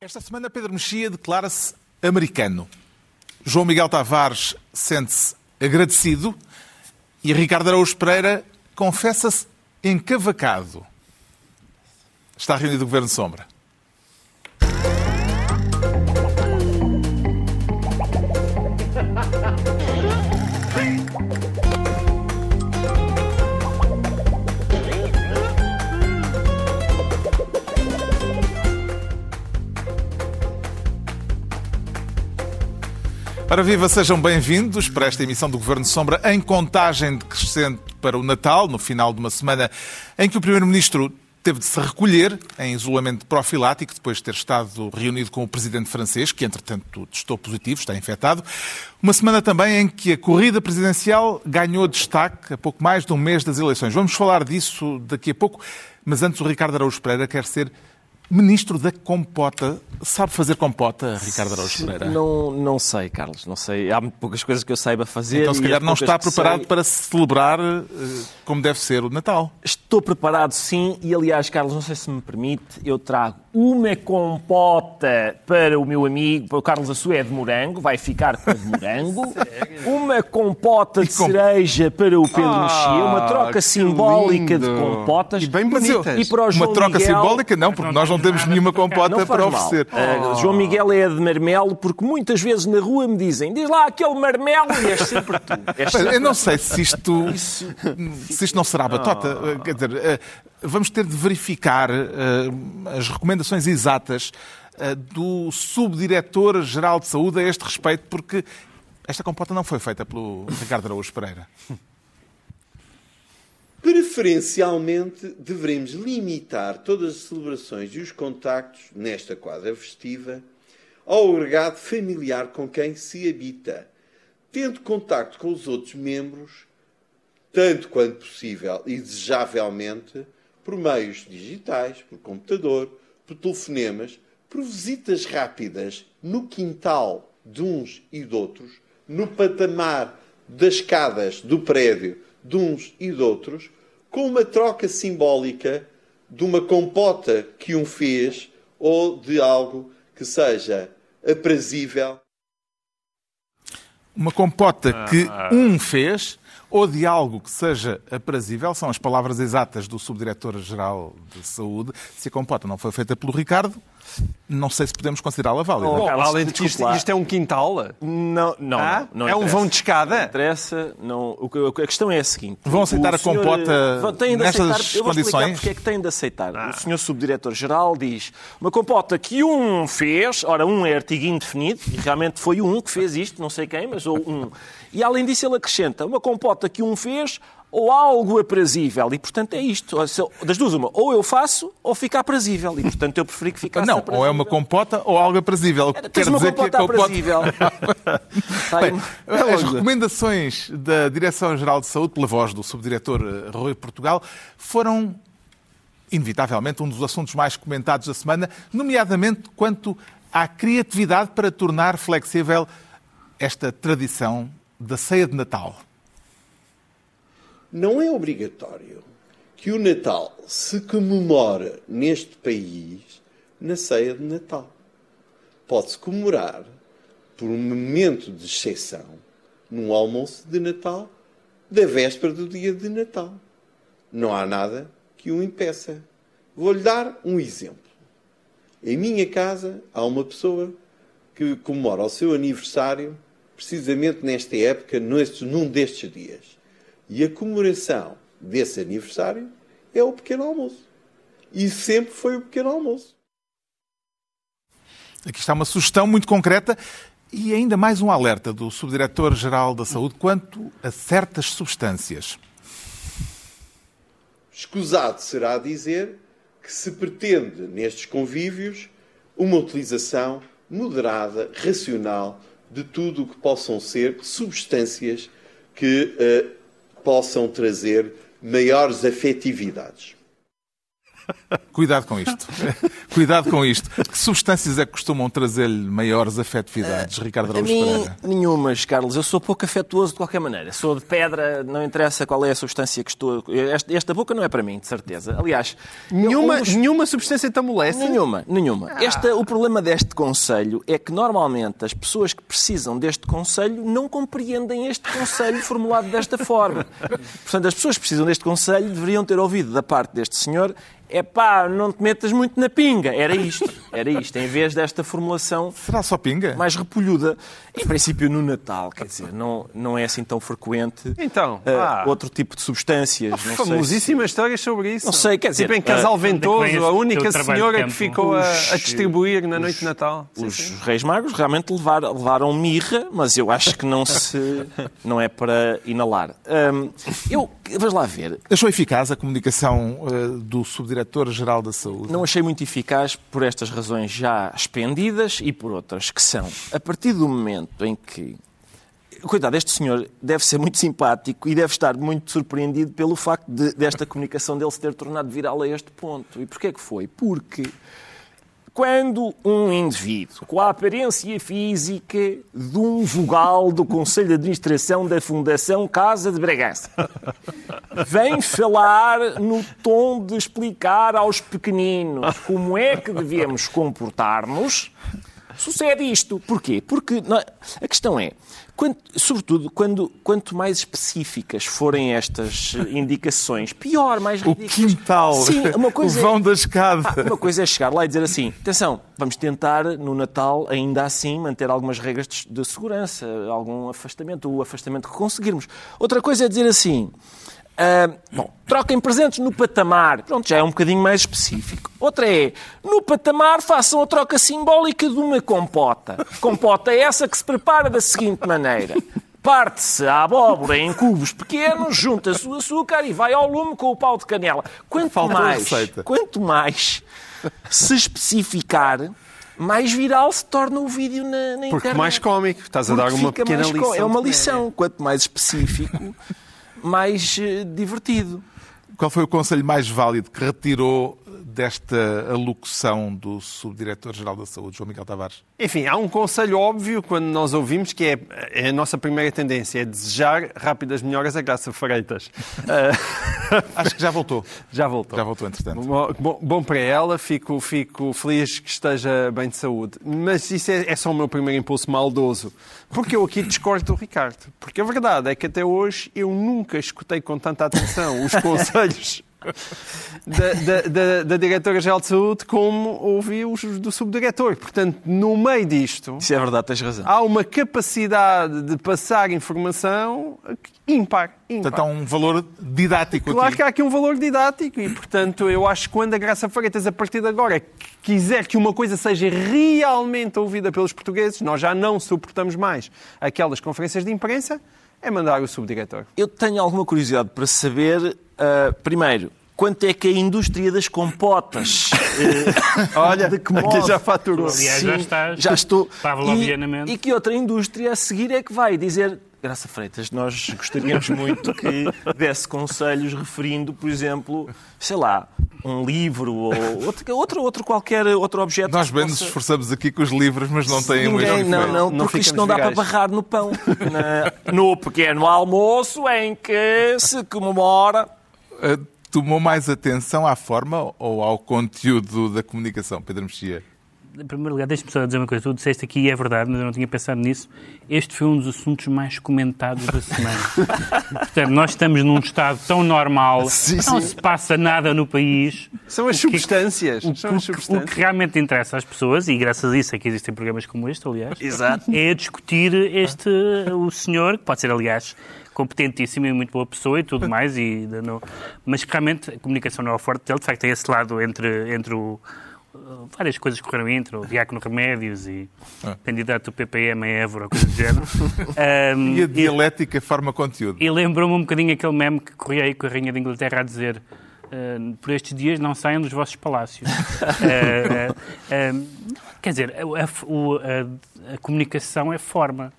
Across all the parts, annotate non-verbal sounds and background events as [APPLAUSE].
Esta semana Pedro Mexia declara-se americano. João Miguel Tavares sente-se agradecido e Ricardo Araújo Pereira confessa-se encavacado. Está reunido o Governo Sombra. Para viva, sejam bem-vindos para esta emissão do Governo Sombra em contagem decrescente para o Natal, no final de uma semana em que o Primeiro-Ministro teve de se recolher em isolamento profilático depois de ter estado reunido com o presidente francês, que entretanto testou positivo, está infectado. Uma semana também em que a corrida presidencial ganhou destaque a pouco mais de um mês das eleições. Vamos falar disso daqui a pouco, mas antes o Ricardo Araújo Pereira quer ser Ministro da Compota. Sabe fazer compota, Ricardo Araújo Pereira? Não, não sei, Carlos, não sei. Há poucas coisas que eu saiba fazer. Então, se calhar, não está preparado sei... para celebrar uh, como deve ser o Natal. Estou preparado, sim. E, aliás, Carlos, não sei se me permite, eu trago uma compota para o meu amigo, para o Carlos Assué de morango, vai ficar com de morango. [LAUGHS] uma compota de com... cereja para o Pedro ah, Mexia, uma troca simbólica lindo. de compotas. E bem bonita. E para o João uma troca Miguel... simbólica, não, porque nós não temos nenhuma compota para oferecer. Uh, João Miguel é de marmelo, porque muitas vezes na rua me dizem, diz lá aquele marmelo, e és sempre tu. És sempre eu não sei se isto, se isto não será batota. Oh. Quer dizer, uh, vamos ter de verificar uh, as recomendações exatas uh, do Subdiretor-Geral de Saúde a este respeito, porque esta compota não foi feita pelo Ricardo Araújo Pereira. Preferencialmente, devemos limitar todas as celebrações e os contactos nesta quadra festiva ao agregado familiar com quem se habita, tendo contacto com os outros membros, tanto quanto possível e desejavelmente, por meios digitais, por computador, por telefonemas, por visitas rápidas no quintal de uns e de outros, no patamar das escadas do prédio de uns e de outros, com uma troca simbólica de uma compota que um fez ou de algo que seja aprazível. Uma compota que ah. um fez ou de algo que seja aprazível, são as palavras exatas do Subdiretor-Geral de Saúde. Se a compota não foi feita pelo Ricardo, não sei se podemos considerá-la válida. Oh, além de que isto, isto, é um quintal? Não, não. Ah? não, não é um vão de escada? Não interessa. Não, o, a questão é a seguinte. Vão aceitar a compota nestas aceitar, eu vou condições? porque é que têm de aceitar. Ah. O senhor Subdiretor-Geral diz uma compota que um fez, ora, um é artigo indefinido, e realmente foi um que fez isto, não sei quem, mas ou um. E além disso ele acrescenta uma compota que um fez ou algo aprazível. E, portanto, é isto. Das duas, uma. Ou eu faço, ou fica aprazível. E, portanto, eu preferi que ficasse Não, aprazível. ou é uma compota ou algo aprazível. Era, Quer uma dizer compota que compota... aprazível. [LAUGHS] Bem, as recomendações da Direção-Geral de Saúde, pela voz do Subdiretor eh, Rui Portugal, foram inevitavelmente um dos assuntos mais comentados da semana, nomeadamente quanto à criatividade para tornar flexível esta tradição da ceia de Natal não é obrigatório que o Natal se comemore neste país na ceia de Natal. Pode-se comemorar por um momento de exceção num almoço de Natal da véspera do dia de Natal. Não há nada que o impeça. Vou-lhe dar um exemplo. Em minha casa há uma pessoa que comemora o seu aniversário precisamente nesta época, num destes dias. E a comemoração desse aniversário é o pequeno almoço. E sempre foi o pequeno almoço. Aqui está uma sugestão muito concreta e ainda mais um alerta do Subdiretor-Geral da Saúde quanto a certas substâncias. Escusado será dizer que se pretende, nestes convívios, uma utilização moderada, racional, de tudo o que possam ser substâncias que uh, possam trazer maiores afetividades. Cuidado com isto. Cuidado com isto. Que substâncias é que costumam trazer-lhe maiores afetividades, Ricardo A Araújo mim, Pereira? nenhumas, Carlos. Eu sou pouco afetuoso de qualquer maneira. Sou de pedra, não interessa qual é a substância que estou. Esta, esta boca não é para mim, de certeza. Aliás, Nenhuma, um nenhuma substância te amolece? Nenhuma, nenhuma. Este, o problema deste Conselho é que normalmente as pessoas que precisam deste Conselho não compreendem este Conselho formulado desta forma. [LAUGHS] Portanto, as pessoas que precisam deste Conselho deveriam ter ouvido da parte deste senhor é pá, não te metas muito na pinga. Era isto, era isto, em vez desta formulação Será só pinga? mais repolhuda. Em princípio, no Natal, quer dizer, não, não é assim tão frequente Então, ah, ah. outro tipo de substâncias. Não sei se- Famosíssimas histórias sobre isso. Não sei, quer dizer, Tipo em Casal ah, é que Ventoso, esse a única senhora que ficou a, a distribuir na noite de Natal. Sim, Os sim. Reis Magos realmente levaram, levaram mirra, mas eu acho que não se não é para inalar. Hum, eu, vamos lá ver, Achou eficaz a comunicação eh, do Subdiretor-Geral da Saúde? não achei muito eficaz por estas razões já expendidas e por outras que são, a partir do momento em que Coitado, este senhor deve ser muito simpático e deve estar muito surpreendido pelo facto de, desta comunicação dele se ter tornado viral a este ponto. E porquê que foi? Porque quando um indivíduo com a aparência física de um vogal do Conselho de Administração da Fundação Casa de Bragança vem falar no tom de explicar aos pequeninos como é que devemos comportar-nos, sucede isto. Porquê? Porque não- a questão é, quanto- sobretudo, quando, quanto mais específicas forem estas eh, indicações, pior, mais O ridículas. quintal, Sim, uma [LAUGHS] coisa o é- vão da escada. ah, uma coisa é chegar lá e dizer assim: atenção, vamos tentar no Natal, ainda assim, manter algumas regras de, de segurança, algum afastamento, o afastamento que conseguirmos. Outra coisa é dizer assim. Ah, bom, troquem presentes no patamar. Pronto, já é um bocadinho mais específico. Outra é, no patamar façam a troca simbólica de uma compota. Compota é essa que se prepara da seguinte maneira. Parte-se a abóbora em cubos pequenos, junta-se o açúcar e vai ao lume com o pau de canela. Quanto Faltou mais, quanto mais se especificar, mais viral se torna o vídeo na, na Porque internet. mais cómico. Estás a Porque dar uma pequena có- lição. É uma lição. Quanto mais específico, mais eh, divertido. Qual foi o conselho mais válido que retirou desta alocução do Subdiretor-Geral da Saúde, João Miguel Tavares? Enfim, há um conselho óbvio quando nós ouvimos que é, é a nossa primeira tendência, é desejar rápidas melhoras a Graça Freitas. [LAUGHS] Ah, Acho que já voltou. [LAUGHS] já voltou. Já voltou, entretanto. Bom, bom- bom para ela, fico, fico feliz que esteja bem de saúde. Mas isso é, é só o meu primeiro impulso maldoso. Porque eu aqui discordo do Ricardo. Porque a verdade é que até hoje eu nunca escutei com tanta atenção os [LAUGHS] conselhos da, da, da, da Diretora-Geral de Saúde como ouvi os do Subdiretor. Portanto, no meio disto, Isso é verdade, tens razão. há uma capacidade de passar informação ímpar. ímpar. Portanto, há um valor didático Claro aqui. que há aqui um valor didático e, portanto, eu acho que quando a Graça Freitas, a partir de agora, quiser que uma coisa seja realmente ouvida pelos portugueses, nós já não suportamos mais aquelas conferências de imprensa, é mandar o subdiretor. Eu tenho alguma curiosidade para saber, ah, primeiro, quanto é que a indústria das compotas. eh, [LAUGHS] Olha, de que aqui modo? já faturou. Aliás, já estás já estou. E, e que outra indústria a seguir é que vai dizer. Graça Freitas, nós gostaríamos [LAUGHS] muito que desse conselhos referindo, por exemplo, sei lá, um livro ou outro, outro, outro qualquer outro objeto. Nós bem nos possa- esforçamos aqui que os livros, mas não têm um Ninguém, efeito. não, não, Não porque isto não dá para barrar no pão. Na- no pequeno almoço em que se comemora. Uh, Tomou mais atenção à forma ou ao conteúdo da comunicação, Pedro Mexia? Em primeiro lugar, deixa-me só dizer uma coisa. Tu disseste aqui e é verdade, mas eu não tinha pensado nisso. Este foi um dos assuntos mais comentados da semana. [LAUGHS] Portanto, nós estamos num estado tão normal, Sim, não sim. se passa nada no país. São as que- substâncias. O, São as o que- o substâncias. que realmente interessa às pessoas, e graças a isso é que existem programas como este, aliás, Exato. é discutir este, o senhor, que pode ser, aliás, competentíssimo e muito boa pessoa e tudo mais, e não, mas que realmente a comunicação não é o forte dele, de facto tem esse lado entre, entre o. uh, Várias coisas correram entre o Diácono Remédios e candidato do PPM a Évora, coisa do género. [LAUGHS] Um, E a dialética forma-conteúdo? e lembrou-me um bocadinho aquele meme que corria aí com a Rainha da Inglaterra a dizer "Ah, por estes dias não saiam dos vossos palácios. [LAUGHS] Ah, ah, ah, quer dizer, a, a- a- a comunicação é forma.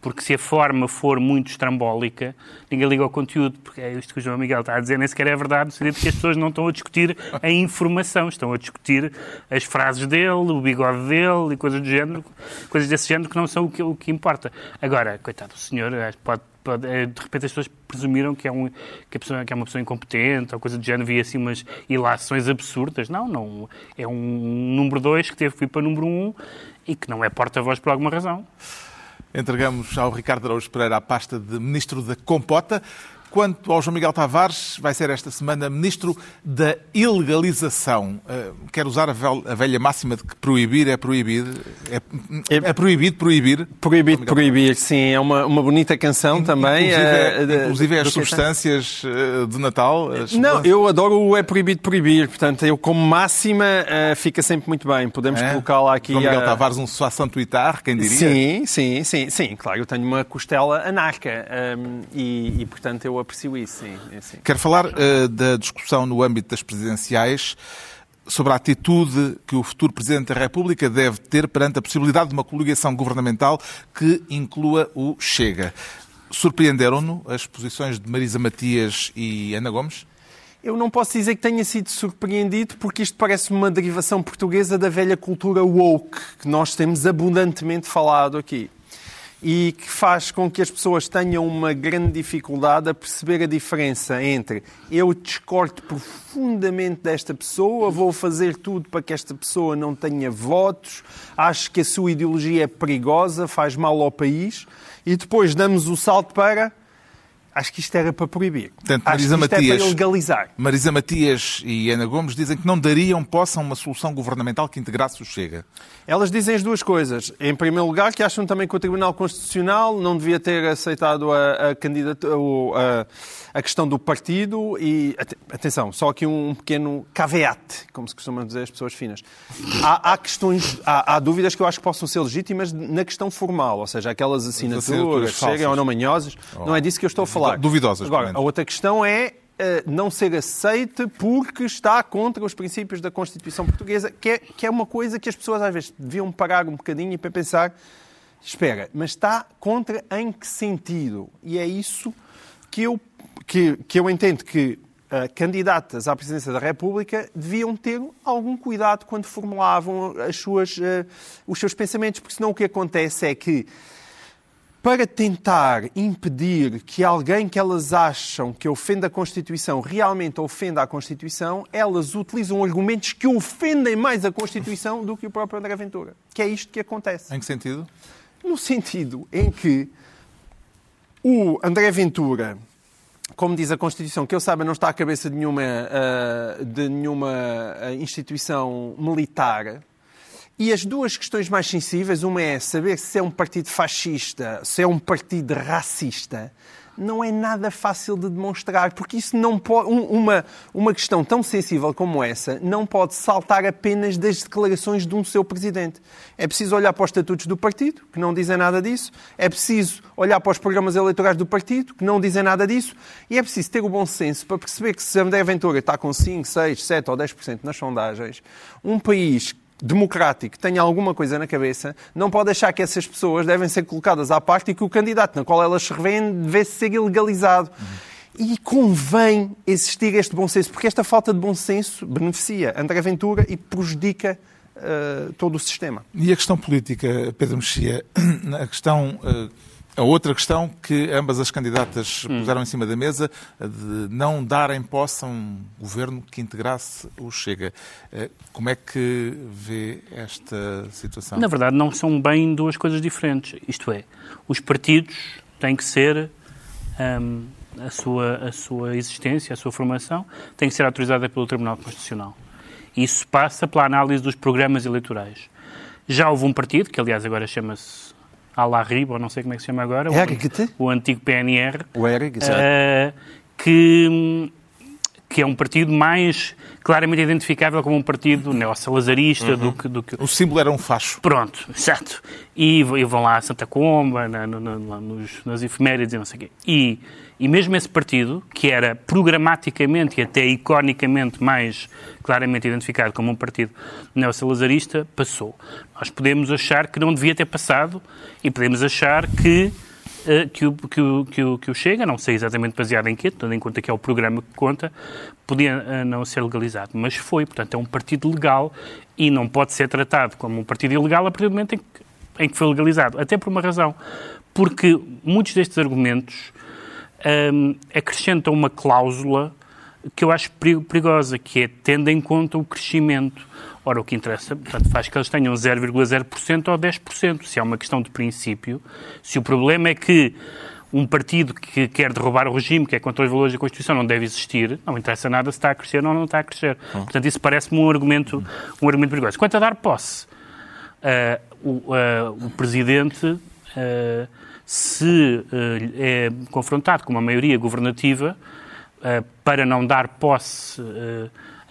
Porque se a forma for muito estrambólica, ninguém liga ao conteúdo, porque é isto que o João Miguel está a dizer, nem sequer é verdade, no sentido que as pessoas não estão a discutir a informação, estão a discutir as frases dele, o bigode dele e coisas do género, coisas desse género que não são o que, o que importa. Agora, coitado do senhor, pode, pode, eh, de repente as pessoas presumiram que é, um, que, a pessoa, que é uma pessoa incompetente ou coisa do género, via assim umas ilações absurdas. Não, não. É um número 2 que teve que ir para número 1 um, e que não é porta-voz por alguma razão. Entregamos ao Ricardo Araújo Pereira a pasta de Ministro da Compota. Quanto ao João Miguel Tavares, vai ser esta semana Ministro da Ilegalização. Uh, quero usar a velha máxima de que proibir é proibir. É, é, é proibido proibir. Proibido proibir, sim. É uma, uma bonita canção In, também. Inclusive, uh, inclusive as substâncias uh, de Natal. Não, eu adoro o é proibido proibir. Portanto, eu como máxima fica sempre muito bem. Podemos é? colocá-la aqui. João Miguel Tavares, um soissant tuitar, quem diria? Sim, sim, sim. Sim, claro. Eu tenho uma costela anarca um, e, e, portanto, eu aprecio isso, sim. É, sim. Quero falar uh, da discussão no âmbito das presidenciais sobre a atitude que o futuro Presidente da República deve ter perante a possibilidade de uma coligação governamental que inclua o Chega. Surpreenderam-no as posições de Marisa Matias e Ana Gomes? Eu não posso dizer que tenha sido surpreendido, porque isto parece uma derivação portuguesa da velha cultura woke, que nós temos abundantemente falado aqui e que faz com que as pessoas tenham uma grande dificuldade a perceber a diferença entre eu discordo profundamente desta pessoa, vou fazer tudo para que esta pessoa não tenha votos, acho que a sua ideologia é perigosa, faz mal ao país, e depois damos o salto para Acho que isto era para proibir. Portanto, Marisa Acho que isto Matias, é para legalizar. Marisa Matias e Ana Gomes dizem que não dariam posse a uma solução governamental que integrasse o Chega. Elas dizem as duas coisas. Em primeiro lugar, que acham também que o Tribunal Constitucional não devia ter aceitado a, a a, a, questão do partido e, atenção, só aqui um pequeno caveat, como se costuma dizer as pessoas finas. Há, há questões, há, há, dúvidas que eu acho que possam ser legítimas na questão formal, ou seja, aquelas assinaturas, chegam ou não manhosas. Oh. Não é disso que eu estou a falar. Duvidosas. Agora, a outra questão é não ser aceite porque está contra os princípios da Constituição Portuguesa, que é, que é uma coisa que as pessoas às vezes deviam parar um bocadinho para pensar, espera, mas está contra em que sentido? E é isso que eu, que, que eu entendo que uh, candidatas à presidência da República deviam ter algum cuidado quando formulavam as suas, uh, os seus pensamentos, porque senão o que acontece é que para tentar impedir que alguém que elas acham que ofende a Constituição realmente ofenda a Constituição, elas utilizam argumentos que ofendem mais a Constituição do que o próprio André Ventura. Que é isto que acontece. Em que sentido? No sentido em que o André Ventura, como diz a Constituição, que eu saiba não está à cabeça de nenhuma, uh, de nenhuma eh, instituição militar, e as duas questões mais sensíveis, uma é saber se é um partido fascista, se é um partido racista, não é nada fácil de demonstrar, porque isso não pode, uma, uma questão tão sensível como essa não pode saltar apenas das declarações de um seu presidente. É preciso olhar para os estatutos do partido, que não dizem nada disso, é preciso olhar para os programas eleitorais do partido, que não dizem nada disso, e é preciso ter o bom senso para perceber que se André Ventura está com 5, 6, 7 ou 10% nas sondagens, um país democrático tenha alguma coisa na cabeça, não pode achar que essas pessoas devem ser colocadas à parte e que o candidato na qual elas se revêem deve ser ilegalizado. Uhum. E convém existir este bom senso, porque esta falta de bom senso beneficia André Ventura e prejudica uh, todo o sistema. E a questão política, Pedro Mexia, [CLEARS THROAT] a questão uh, a outra questão que ambas as candidatas hum. puseram em cima da mesa, de não darem posse a um governo que integrasse o Chega. Eh, como é que vê esta situação? Na verdade, não são bem duas coisas diferentes. Isto é, os partidos têm que ser. Um, a sua, a sua existência, a sua formação, tem que ser autorizada pelo Tribunal Constitucional. Isso passa pela análise dos programas eleitorais. Já houve um partido, que aliás agora chama-se Alarriba, ou não sei como é que se chama agora, o, o antigo PNR, o ERG, uh, que, que é um partido mais claramente identificável como um partido neossalazarista uhum. do, que, do que... O símbolo era um facho. Pronto, exato. E, e vão lá a Santa Comba, na, na, na, nos, nas efemérides e não sei o quê. E, e mesmo esse partido, que era programaticamente e até iconicamente mais claramente identificado como um partido neossalazarista, passou. Nós podemos achar que não devia ter passado e podemos achar que uh, que, o, que, o, que, o, que o Chega, não sei exatamente baseado em quê, tendo em conta que é o programa que conta, podia uh, não ser legalizado. Mas foi, portanto, é um partido legal e não pode ser tratado como um partido ilegal a partir do momento em que, em que foi legalizado. Até por uma razão. Porque muitos destes argumentos um, acrescentam uma cláusula que eu acho perigosa, que é tendo em conta o crescimento. Ora, o que interessa, portanto, faz que eles tenham 0,0% ou 10%. Se é uma questão de princípio, se o problema é que um partido que quer derrubar o regime, que é contra os valores da Constituição, não deve existir, não interessa nada se está a crescer ou não está a crescer. Hum. Portanto, isso parece-me um argumento, um argumento perigoso. Quanto a dar posse, uh, o, uh, o Presidente, uh, se é confrontado com uma maioria governativa, para não dar posse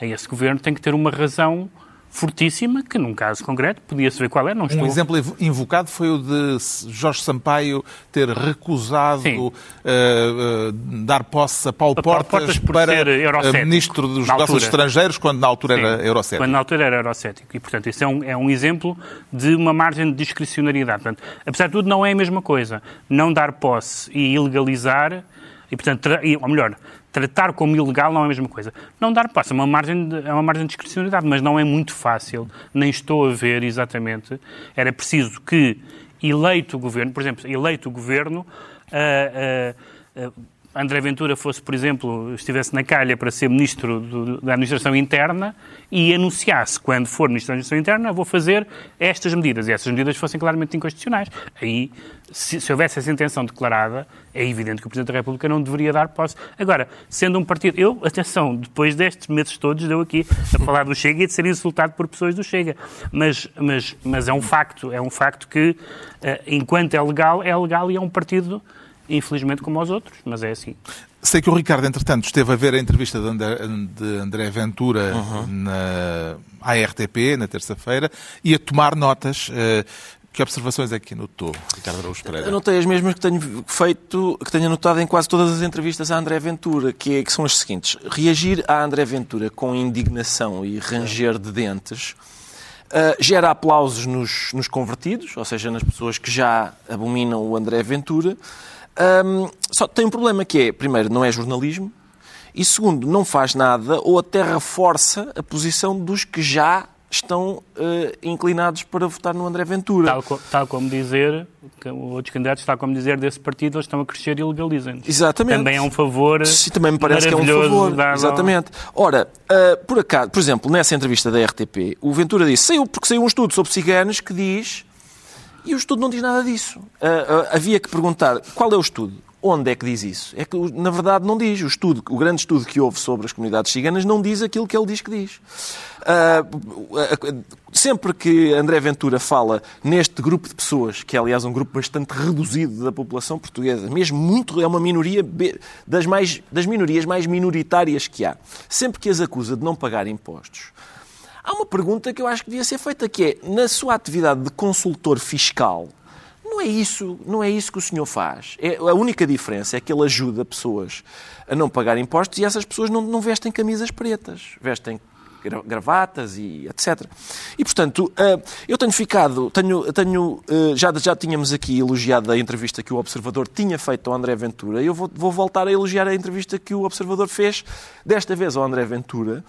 a esse governo, tem que ter uma razão fortíssima, que num caso concreto podia-se ver qual é. Não estou... Um exemplo invocado foi o de Jorge Sampaio ter recusado uh, uh, dar posse a Paulo a Portas, Portas para uh, Ministro dos Negócios Estrangeiros, quando na altura Sim, era eurocético. Quando na altura era eurocético. E, portanto, isso é um, é um exemplo de uma margem de discricionariedade. Portanto, apesar de tudo, não é a mesma coisa. Não dar posse e ilegalizar, e, portanto, ou melhor, tratar como ilegal não é a mesma coisa. Não dar passo é uma margem de, é uma margem de discricionalidade, mas não é muito fácil, nem estou a ver exatamente. Era preciso que eleito o governo, por exemplo, eleito o governo, uh, uh, uh, André Ventura fosse, por exemplo, estivesse na calha para ser ministro do, da Administração Interna e anunciasse, quando for ministro da Administração Interna, vou fazer estas medidas, e essas medidas fossem claramente inconstitucionais. Aí, se, se, houvesse essa intenção declarada, é evidente que o Presidente da República não deveria dar posse. Agora, sendo um partido... Eu, atenção, depois destes meses todos, deu aqui a falar do Chega e de ser insultado por pessoas do Chega. Mas, mas, mas é um facto, é um facto que, eh, enquanto é legal, é legal e é um partido infelizmente como aos outros, mas é assim. Sei que o Ricardo, entretanto, esteve a ver a entrevista de André, de André Ventura uhum. na ARTP, na terça-feira, e a tomar notas. Eh, que observações é que anotou, Ricardo Araújo Pereira? Anotei as mesmas que tenho feito, que tenho anotado em quase todas as entrevistas a André Ventura, que, é, que são as seguintes. Reagir a André Ventura com indignação e ranger de dentes uh, gera aplausos nos, nos convertidos, ou seja, nas pessoas que já abominam o André Ventura, um, só tem um problema que é, primeiro, não é jornalismo, e segundo, não faz nada ou até reforça a posição dos que já estão uh, inclinados para votar no André Ventura. Tal, tal, como dizer, outros candidatos, tal como dizer desse partido, eles estão a crescer e legalizam. Exatamente. Também é um favor. Sim, também me parece que é um favor. Exatamente. Ora, uh, por acaso, por exemplo, nessa entrevista da RTP, o Ventura disse, saiu, porque saiu um estudo sobre ciganos que diz e o estudo não diz nada disso. Uh, uh, havia que perguntar qual é o estudo. Onde é que diz isso? É que, na verdade, não diz. O, estudo, o grande estudo que houve sobre as comunidades ciganas não diz aquilo que ele diz que diz. Uh, sempre que André Ventura fala neste grupo de pessoas, que é, aliás, um grupo bastante reduzido da população portuguesa, mesmo muito, é uma minoria das, mais, das minorias mais minoritárias que há, sempre que as acusa de não pagar impostos, Há uma pergunta que eu acho que devia ser feita, que é, na sua atividade de consultor fiscal, não é isso, não é isso que o senhor faz. É, a única diferença é que ele ajuda pessoas a não pagar impostos e essas pessoas não, não vestem camisas pretas, vestem gravatas e etc. E, portanto, eh, eu tenho ficado, tenho, tenho, eh, já, já tínhamos aqui elogiado a entrevista que o Observador tinha feito ao André Ventura, eu vou, vou voltar a elogiar a entrevista que o Observador fez, desta vez ao André Ventura,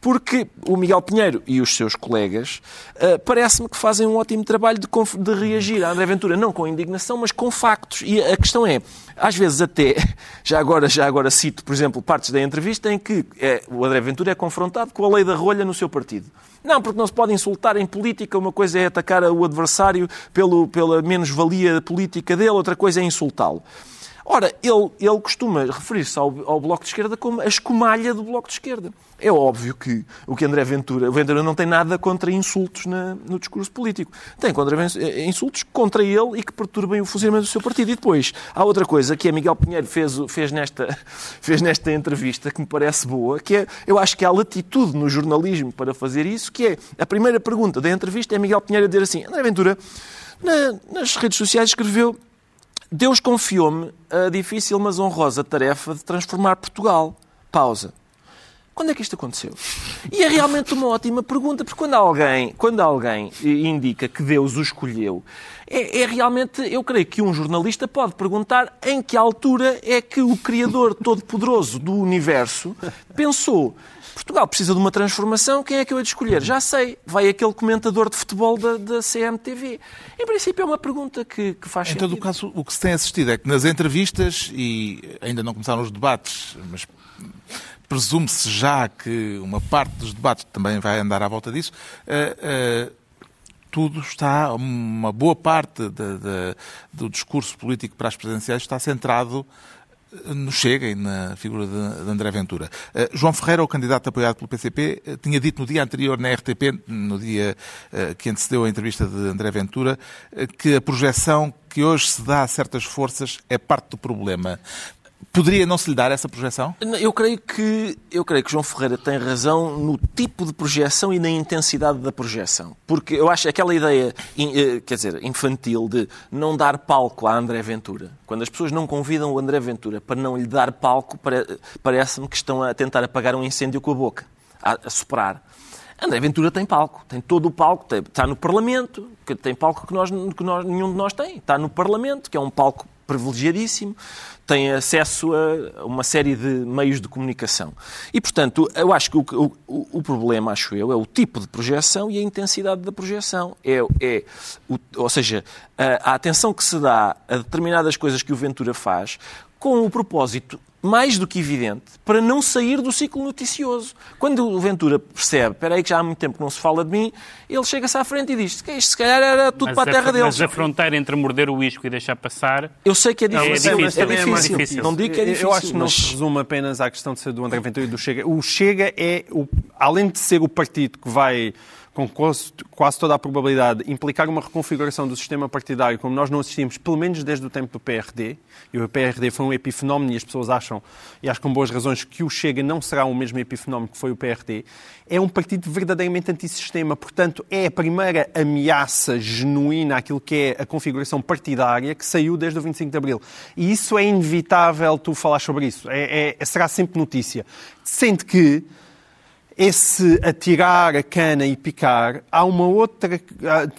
porque o Miguel Pinheiro e os seus colegas eh, parece-me que fazem um ótimo trabalho de, de reagir a André Ventura, não com indignação, mas com factos. E a questão é, às vezes até, [LAUGHS] já agora, já agora cito, por exemplo, partes da entrevista em que é, o André Ventura é confrontado com a lei da rolha no seu partido. Não, porque não se pode insultar em política. Uma coisa é atacar o adversário pelo, pela menos-valia política dele, outra coisa é insultá-lo. Ora, ele, ele costuma referir-se ao, ao, Bloco de Esquerda como a escumalha do Bloco de Esquerda. É óbvio que o que André Ventura... O Ventura não tem nada contra insultos na, no discurso político. Tem contra, eh, insultos contra ele e que perturbem o funcionamento do seu partido. E depois, há outra coisa que a Miguel Pinheiro fez, fez, nesta, [LAUGHS] fez nesta entrevista que me parece boa, que é, eu acho que há latitude no jornalismo para fazer isso, que é, a primeira pergunta da entrevista é Miguel Pinheiro a dizer assim, André Ventura, na, nas redes sociais escreveu Deus confiou-me a difícil mas honrosa tarefa de transformar Portugal. Pausa. Quando é que isto aconteceu? E é realmente uma ótima pergunta, porque quando alguém, quando alguém indica que Deus o escolheu, é, é, realmente, eu creio que um jornalista pode perguntar em que altura é que o Criador Todo-Poderoso do Universo pensou Portugal precisa de uma transformação, quem é que eu hei de escolher? Já sei, vai aquele comentador de futebol da, da CMTV. Em princípio é uma pergunta que, que faz em sentido. Em todo o caso, o que se tem assistido é que nas entrevistas, e ainda não começaram os debates, mas presume-se já que uma parte dos debates também vai andar à volta disso, uh, uh, tudo está, uma boa parte de, de, do discurso político para as presidenciais está centrado no Chega e na figura de, André Ventura. Uh, João Ferreira, o candidato apoiado pelo PCP, uh, tinha dito no dia anterior na RTP, no dia uh, que antecedeu a entrevista de André Ventura, que a projeção que hoje se dá a certas forças é parte do problema. Poderia não se lhe dar essa projeção? Eu creio que eu creio que João Ferreira tem razão no tipo de projeção e na intensidade da projeção, porque eu acho aquela ideia, eh, quer dizer, infantil de não dar palco a André Ventura. Quando as pessoas não convidam o André Ventura para não lhe dar palco, parece-me que estão a tentar apagar um incêndio com a boca, a, soprar. André Ventura tem palco, tem todo o palco, está no Parlamento, que tem palco que, nós, que nós, nenhum de nós tem. Está no Parlamento, que é um palco privilegiadíssimo, tem acesso a uma série de meios de comunicação. E, portanto, eu acho que o, o, o problema, acho eu, é o tipo de projeção e a intensidade da projeção. É, é o, ou seja, a, a atenção que se dá a determinadas coisas que o Ventura faz com o propósito mais do que evidente para não sair do ciclo noticioso. Quando o Ventura percebe, espera aí que já há muito tempo que não se fala de mim, ele chega-se à frente e diz que isto se calhar era tudo mas para a terra a, deles. Mas a fronteira entre morder o isco e deixar passar... Eu sei que é difícil, é difícil, é difícil. É difícil. Não digo que é difícil. Eu acho que não mas... se resume apenas à questão de ser do André Ventura e do Chega. O Chega é, o, além de ser o partido que vai com quase, toda a probabilidade, implicar uma reconfiguração do sistema partidário como nós não assistimos, pelo menos desde o tempo do PRD, e o PRD foi um epifenómeno e as pessoas acham, e acho com boas razões, que o Chega não será o mesmo epifenómeno que foi o PRD, é um partido verdadeiramente antissistema. Portanto, é a primeira ameaça genuína àquilo que é a configuração partidária que saiu desde o 25 de Abril. E isso é inevitável tu falar sobre isso. É, é, será sempre notícia. Sendo que esse atirar a cana e picar, há uma outra,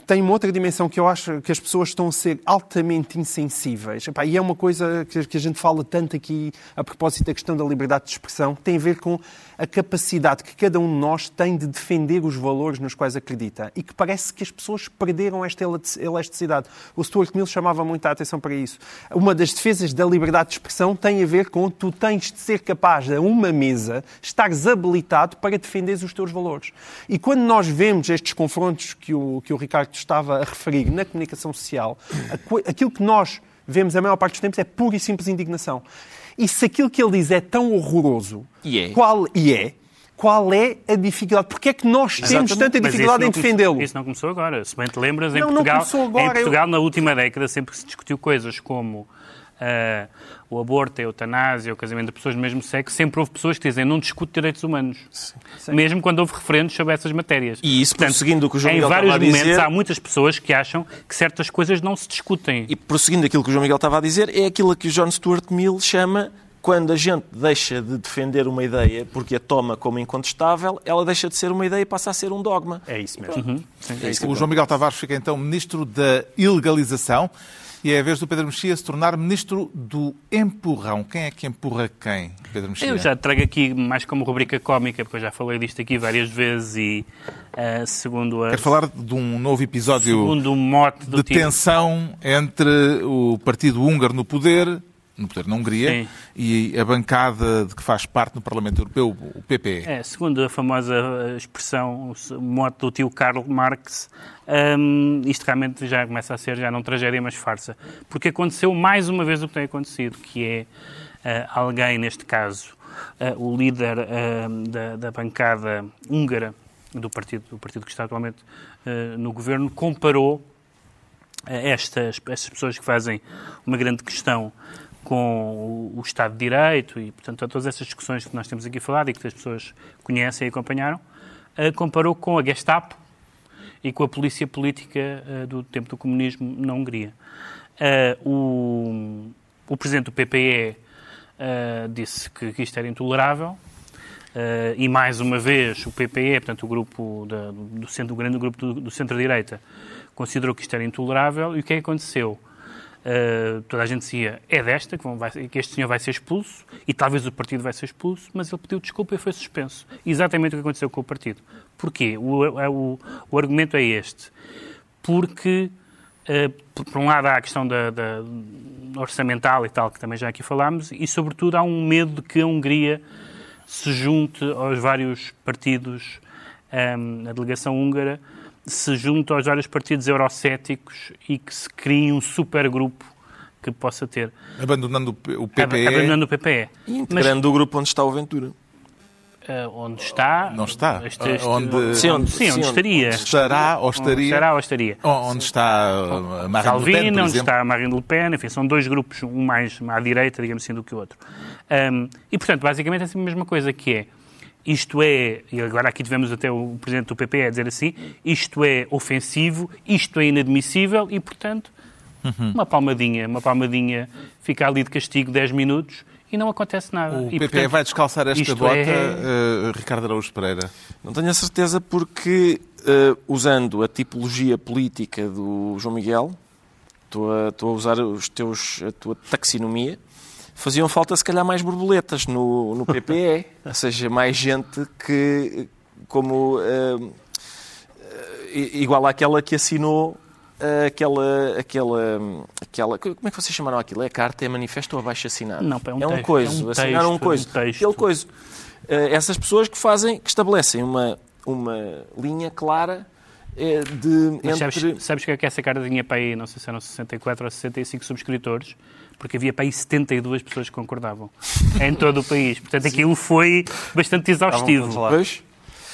tem uma outra dimensão que eu acho que as pessoas estão a ser altamente insensíveis. E é uma coisa que a gente fala tanto aqui a propósito da questão da liberdade de expressão, que tem a ver com a capacidade que cada um de nós tem de defender os valores nos quais acredita e que parece que as pessoas perderam esta elasticidade. O Stuart Mill chamava muito a atenção para isso. Uma das defesas da liberdade de expressão tem a ver com tu tens de ser capaz, a uma mesa, estares habilitado para defenderes os teus valores. E quando nós vemos estes confrontos que o, que o Ricardo estava a referir na comunicação social, aquilo que nós vemos a maior parte dos tempos é pura e simples indignação. E se aquilo que ele diz é tão horroroso, e é, qual, e é qual é a dificuldade? Porque é que nós temos Exatamente. tanta dificuldade em defendê-lo? Isso não começou agora. Se bem te lembras, em não, Portugal, não agora, em Portugal eu... na última década, sempre que se discutiu coisas como uh, o aborto, a eutanásia, o casamento de pessoas do mesmo sexo, sempre houve pessoas que dizem não discute direitos humanos. Sim. Sim. Mesmo quando houve referendos sobre essas matérias. E isso, Portanto, prosseguindo o que o João Em Miguel vários momentos dizer... há muitas pessoas que acham que certas coisas não se discutem. E prosseguindo aquilo que o João Miguel estava a dizer, é aquilo que o John Stuart Mill chama quando a gente deixa de defender uma ideia porque a toma como incontestável, ela deixa de ser uma ideia e passa a ser um dogma. É isso mesmo. Uhum. Sim, é isso o João Miguel Tavares fica então ministro da ilegalização e é a vez do Pedro Mexia se tornar ministro do empurrão. Quem é que empurra quem, Pedro Mexia? Eu já trago aqui mais como rubrica cómica, porque eu já falei disto aqui várias vezes e uh, segundo a... Quero falar de um novo episódio segundo o mote do de tipo... tensão entre o partido húngaro no poder no poder na Hungria Sim. e a bancada de que faz parte no Parlamento Europeu, o PP. É, segundo a famosa expressão, o mote do tio Karl Marx, um, isto realmente já começa a ser já não tragédia, mas farsa. Porque aconteceu mais uma vez o que tem acontecido, que é uh, alguém, neste caso, uh, o líder uh, da, da, bancada húngara do partido, do partido que está atualmente no governo, comparou estas, estas pessoas que fazem uma grande questão com o, Estado de Direito e, portanto, a todas essas discussões que nós temos aqui falado e que as pessoas conhecem e acompanharam, uh, comparou com a Gestapo e com a polícia política uh, do tempo do comunismo na Hungria. Uh, o, o presidente do PPE disse que, isto era intolerável eh, e mais uma vez o PPE, portanto o grupo da, do, centro, o grande grupo do, do centro-direita, considerou que isto era intolerável e o que é que aconteceu? Uh, toda a gente dizia é desta que, vai, que, este senhor vai ser expulso e talvez o partido vai ser expulso, mas ele pediu desculpa e foi suspenso. Exatamente o que aconteceu com o partido. Porquê? O, o, o argumento é este. Porque, uh, por um lado, há a questão da, da, orçamental e tal, que também já aqui falámos, e, sobretudo, há um medo de que a Hungria se junte aos vários partidos, um, a delegação húngara, se junte aos vários partidos eurocéticos e que se crie um supergrupo que possa ter. Abandonando o PPE. Abandonando o PPE. E integrando Mas, o grupo onde está o Ventura. Uh, onde está. Não está. Este, este, onde, sim, onde, sim, onde estaria. Estará ou estaria. Onde estará ou estaria. Onde está uh, Marine Salvini, Le Pen, onde está Marine Le Pen, enfim, são dois grupos, um mais à direita, digamos assim, do que o outro. Um, e, portanto, basicamente é assim a mesma coisa, que é isto é, e agora aqui tivemos até o presidente do PP a dizer assim, isto é ofensivo, isto é inadmissível e, portanto, uhum. uma palmadinha, uma palmadinha fica ali de castigo 10 minutos e não acontece nada. O e, PP portanto, vai descalçar esta bota, é... uh, Ricardo Araújo Pereira? Não tenho a certeza porque, uh, usando a tipologia política do João Miguel, estou a, estou a usar os teus, a tua taxonomia, faziam falta se calhar mais borboletas no, no PPE, [LAUGHS] ou seja, mais gente que, como uh, igual àquela que assinou uh, aquela, aquela, aquela, como é que vocês chamaram aquilo? É carta, é manifesto ou abaixo assinado? Não, é um, é um texto, coisa, é um assinaram um coisa, é um aquele coisa. Uh, essas pessoas que fazem, que estabelecem uma, uma linha clara de, Mas entre... sabes, sabes que é que essa carta tinha para aí, não sei se eram 64 ou 65 subscritores, porque havia para aí 72 pessoas que concordavam em todo o país. Portanto, aquilo foi bastante exaustivo. Pois?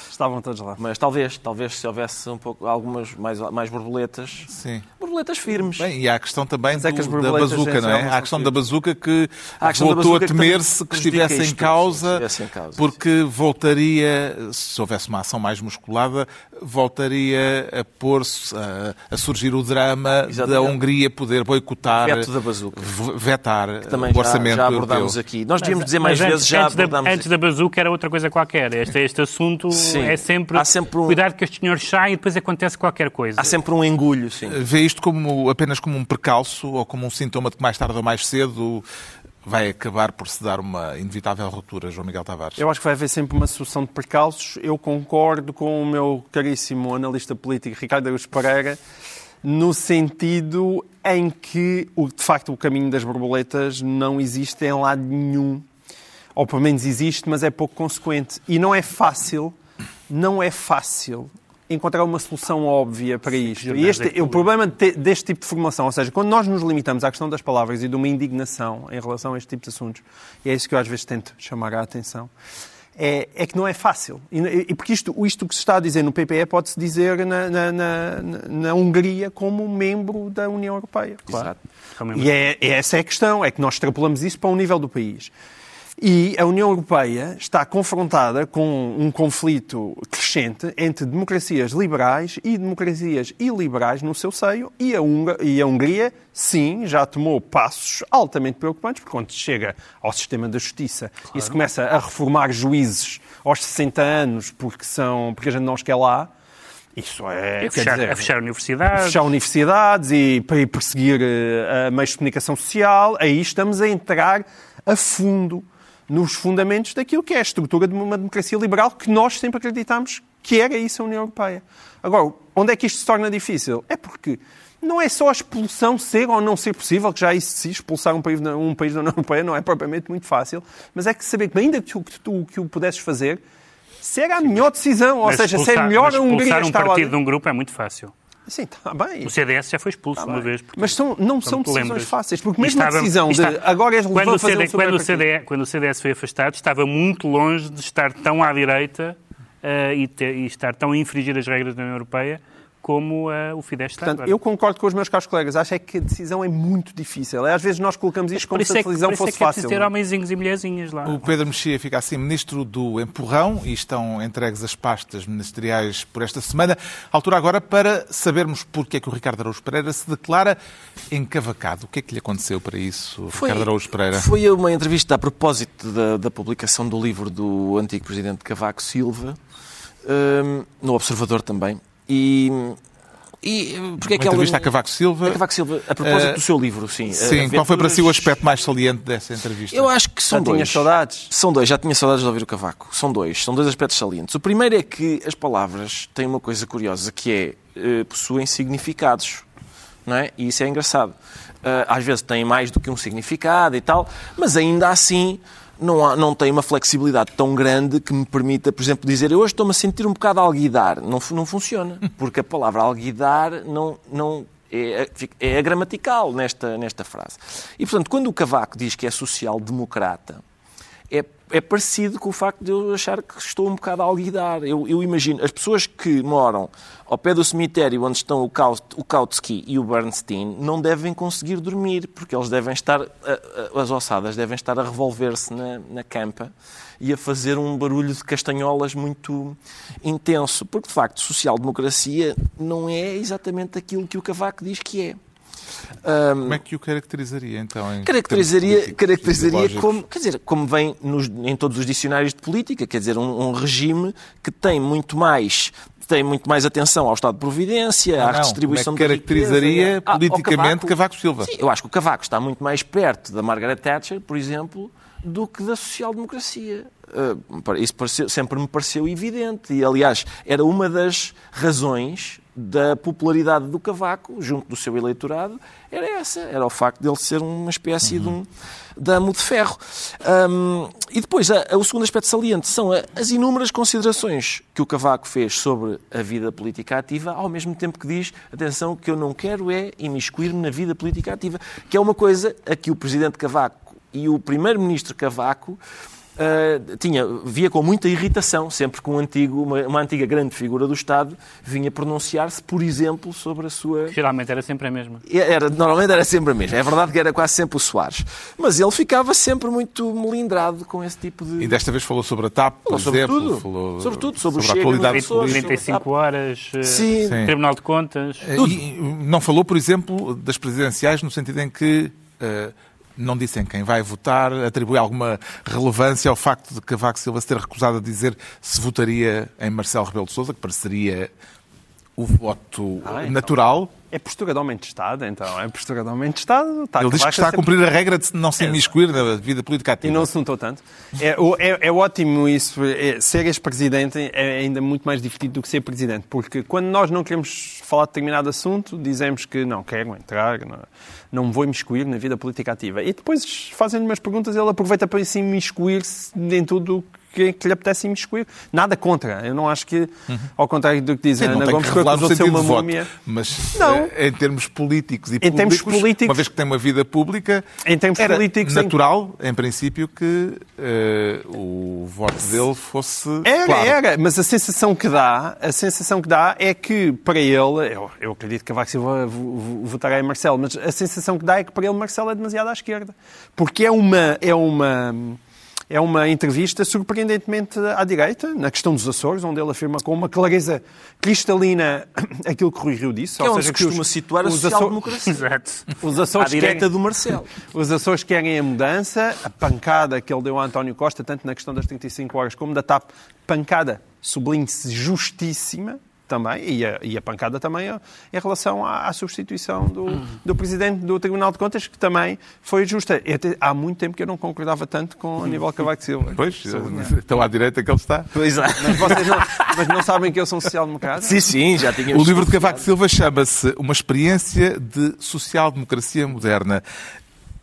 Estavam todos lá. Mas talvez, talvez se houvesse um pouco, algumas mais, mais borboletas. Sim. Borboletas firmes. Bem, e há a questão também do, é que da bazuca, não é? Há a questão da bazuca que voltou a temer-se que, que estivesse em causa, em causa, porque sim. voltaria, se houvesse uma ação mais musculada, voltaria a pôr-se, a, a, surgir o drama Exatamente. da Hungria poder boicotar, Veto da bazuca. vetar o orçamento já, já abordámos europeu. aqui. Nós devíamos dizer mais vezes, antes, já antes abordámos da, Antes da bazuca era outra coisa qualquer. Este, este assunto sim. é sempre, Há sempre um... cuidado que estes senhores saem e depois acontece qualquer coisa. Há sempre um engulho, sim. Vê isto como, apenas como um precalço ou como um sintoma de que mais tarde ou mais cedo vai acabar por se dar uma inevitável ruptura, João Miguel Tavares? Eu acho que vai haver sempre uma sucessão de percalços. Eu concordo com o meu caríssimo analista político Ricardo Araújo Pereira, no sentido em que, de facto, o caminho das borboletas não existe em lado nenhum. Ou pelo menos existe, mas é pouco consequente. E não é fácil, não é fácil encontrar uma solução óbvia para isto. E este, o problema deste tipo de formulação, ou seja, quando nós nos limitamos à questão das palavras e de uma indignação em relação a este tipo de assuntos, e é isso que eu às vezes tento chamar a atenção, é, é que não é fácil. E, e, porque isto, isto que se está a dizer no PPE pode-se dizer na, na, na, na, Hungria como membro da União Europeia. Claro. Exato. E é, essa é a questão, é que nós extrapolamos isso para o nível do país. E a União Europeia está confrontada com um conflito crescente entre democracias liberais e democracias iliberais no seu seio, e a, e a Hungria, sim, já tomou passos altamente preocupantes, porque quando chega ao sistema da justiça claro. e se começa a reformar juízes aos 60 anos porque, são, porque a gente não os quer lá, isso é. E fechar, dizer, a fechar universidades. Fechar universidades e para perseguir eh, a meios de comunicação social, aí estamos a entrar a fundo nos fundamentos daquilo que é a estrutura de uma democracia liberal que nós sempre acreditamos que era isso a União Europeia. Agora, onde é que isto se torna difícil? É porque não é só a expulsão ser ou não ser possível, que já isso se expulsar um país, um país da União Europeia não é propriamente muito fácil, mas é que saber que ainda que tu, que tu, que o pudesses fazer, se era a melhor decisão, ou mas seja, se é melhor a Hungria um partido lá... de um grupo é muito fácil. Sim, está bem. O CDS já foi expulso tá uma vez. Porque, Mas são, não são decisões lembras. fáceis, porque mesmo estava, a decisão de agora és quando o, CD, um quando, o CDS, quando o CDS foi afastado, estava muito longe de estar tão à direita uh, e, ter, e, estar tão a infringir as regras da União Europeia como uh, o Fidesz está Portanto, agora. eu concordo com os meus caros colegas. Acho é que a decisão é muito difícil. É, Às vezes nós colocamos isto como se a é que, decisão por isso é fosse que é fácil. ter homenzinhos e mulherzinhas lá. O Pedro Mexia fica assim ministro do empurrão e estão entregues as pastas ministeriais por esta semana. Altura agora para sabermos porque é que o Ricardo Araújo Pereira se declara encavacado. O que é que lhe aconteceu para isso, Ricardo Araújo Pereira? Foi uma entrevista a propósito da, da publicação do livro do antigo presidente Cavaco Silva, hum, no Observador também. E, e porque é que ela- entrevista a Cavaco Silva. a Cavaco Silva, a propósito Eh, do seu livro, sim. Sim, qual foi para si o aspecto mais saliente dessa entrevista? Eu acho que são Já dois. tinhas saudades? São dois, já tinha saudades de ouvir o Cavaco. São dois, são dois aspectos salientes. O primeiro é que as palavras têm uma coisa curiosa, que é, eh, possuem significados, não é? E isso é engraçado. Eh, às vezes têm mais do que um significado e tal, mas ainda assim não, há, não tem uma flexibilidade tão grande que me permita, por exemplo, dizer eu hoje estou-me a sentir um bocado alguidar. Não, não funciona, porque a palavra alguidar não... não é, é gramatical nesta, nesta frase. E, portanto, quando o Cavaco diz que é social-democrata, é, é parecido com o facto de eu achar que estou um bocado a alguidar. Eu, eu imagino, as pessoas que moram ao pé do cemitério onde estão o, Kaut, o Kautsky e o Bernstein não devem conseguir dormir, porque eles devem estar, a- a- as ossadas devem estar a revolver-se na, na campa e a fazer um barulho de castanholas muito intenso. Porque, de facto, social-democracia não é exatamente aquilo que o Cavaco diz que é. Como é que o caracterizaria, então? Caracterizaria, caracterizaria como, quer dizer, como vem nos- em todos os dicionários de política, quer dizer, um, um regime que tem muito mais tem muito mais atenção ao Estado de Providência, à Não, redistribuição como é que da riqueza, caracterizaria Ah, politicamente Cavaco Silva? Sim, eu acho que o Cavaco está muito mais perto da Margaret Thatcher, por exemplo, do que da social-democracia. Uh, isso pareceu- sempre me pareceu evidente. E, aliás, era uma das razões da popularidade do Cavaco junto do seu eleitorado, era essa. Era o facto de ele ser uma espécie de um damo de ferro. Um, e depois, a- a- o segundo aspecto saliente são a- as inúmeras considerações que o Cavaco fez sobre a vida política ativa, ao mesmo tempo que diz, atenção, que eu não quero é imiscuir-me na vida política ativa, que é uma coisa a que o Presidente Cavaco e o Primeiro-Ministro Cavaco Uh, tinha, via com muita irritação, sempre que um antigo, uma, uma antiga grande figura do Estado vinha pronunciar-se, por exemplo, sobre a sua. Geralmente era sempre a mesma. Era, normalmente era sempre a mesma. É verdade que era quase sempre o Soares. Mas ele ficava sempre muito melindrado com esse tipo de. E desta vez falou sobre a TAP, por Falou sobre exemplo. tudo. Falou Sobretudo sobre o a atualidade política. 35 horas, eh, Sim. Sim. Tribunal de Contas. E não falou, por exemplo, das presidenciais, no sentido em que eh, não disse em quem vai votar, atribui alguma relevância ao facto de Cavaco Silva se ter recusado a dizer se votaria em Marcelo Rebelo de Sousa, que pareceria o voto Ah, então. natural. É postura de homem de Estado, então. É postura de homem de Estado. Está Ele diz que está a sempre- cumprir a regra de não se imiscuir na vida política E ativa. não se notou tanto. É, é- é ótimo isso. é- ser ex-presidente é ainda muito mais divertido do que ser presidente. Porque quando nós não queremos falar de determinado assunto, dizemos que não quero entrar, não, não me vou imiscuir na vida política ativa. E depois fazem-lhe umas perguntas ele aproveita para se imiscuir-se em tudo que, que lhe apetece imiscuir. Nada contra. Eu não acho que, ao contrário do que diz Sim, a não Ana Gomes, que acusou de ser uma múmia. mas Não. eh, em termos políticos e Em termos públicos, políticos- uma vez que tem uma vida pública, Em termos era políticos, em- natural, em princípio, que eh, o voto dele fosse Era, claro. era, mas a sensação que dá, a sensação que dá é que para ele, eu, eu acredito que Cavaco Silva vo- vo- votará em Marcelo, mas a sensação que dá é que para ele Marcelo é demasiado à esquerda. Porque é uma, é uma, é uma entrevista surpreendentemente à direita, na questão dos Açores, onde ele afirma com uma clareza cristalina [COUGHS] aquilo que Rui Rio disse. Que é ou onde seja, se costuma os- situar a os Açores- social-democracia. [LAUGHS] Exato. Os À Açores direita querem- do Marcelo. [LAUGHS] os Açores querem a mudança, a pancada que ele deu a António Costa, tanto na questão das 35 horas como da TAP, pancada, sublinhe-se, justíssima também, e a, e a pancada também em relação à, à substituição do, do Presidente do Tribunal de Contas, que também foi justa. Até- há muito tempo que eu não concordava tanto com Aníbal Cavaco Silva. Pois, então à direita que ele está. Pois é. Mas vocês não, mas não sabem que eu sou um social-democrata? Sim, sim, já tinha O livro de Cavaco Silva chama-se Uma Experiência de Social-Democracia Moderna.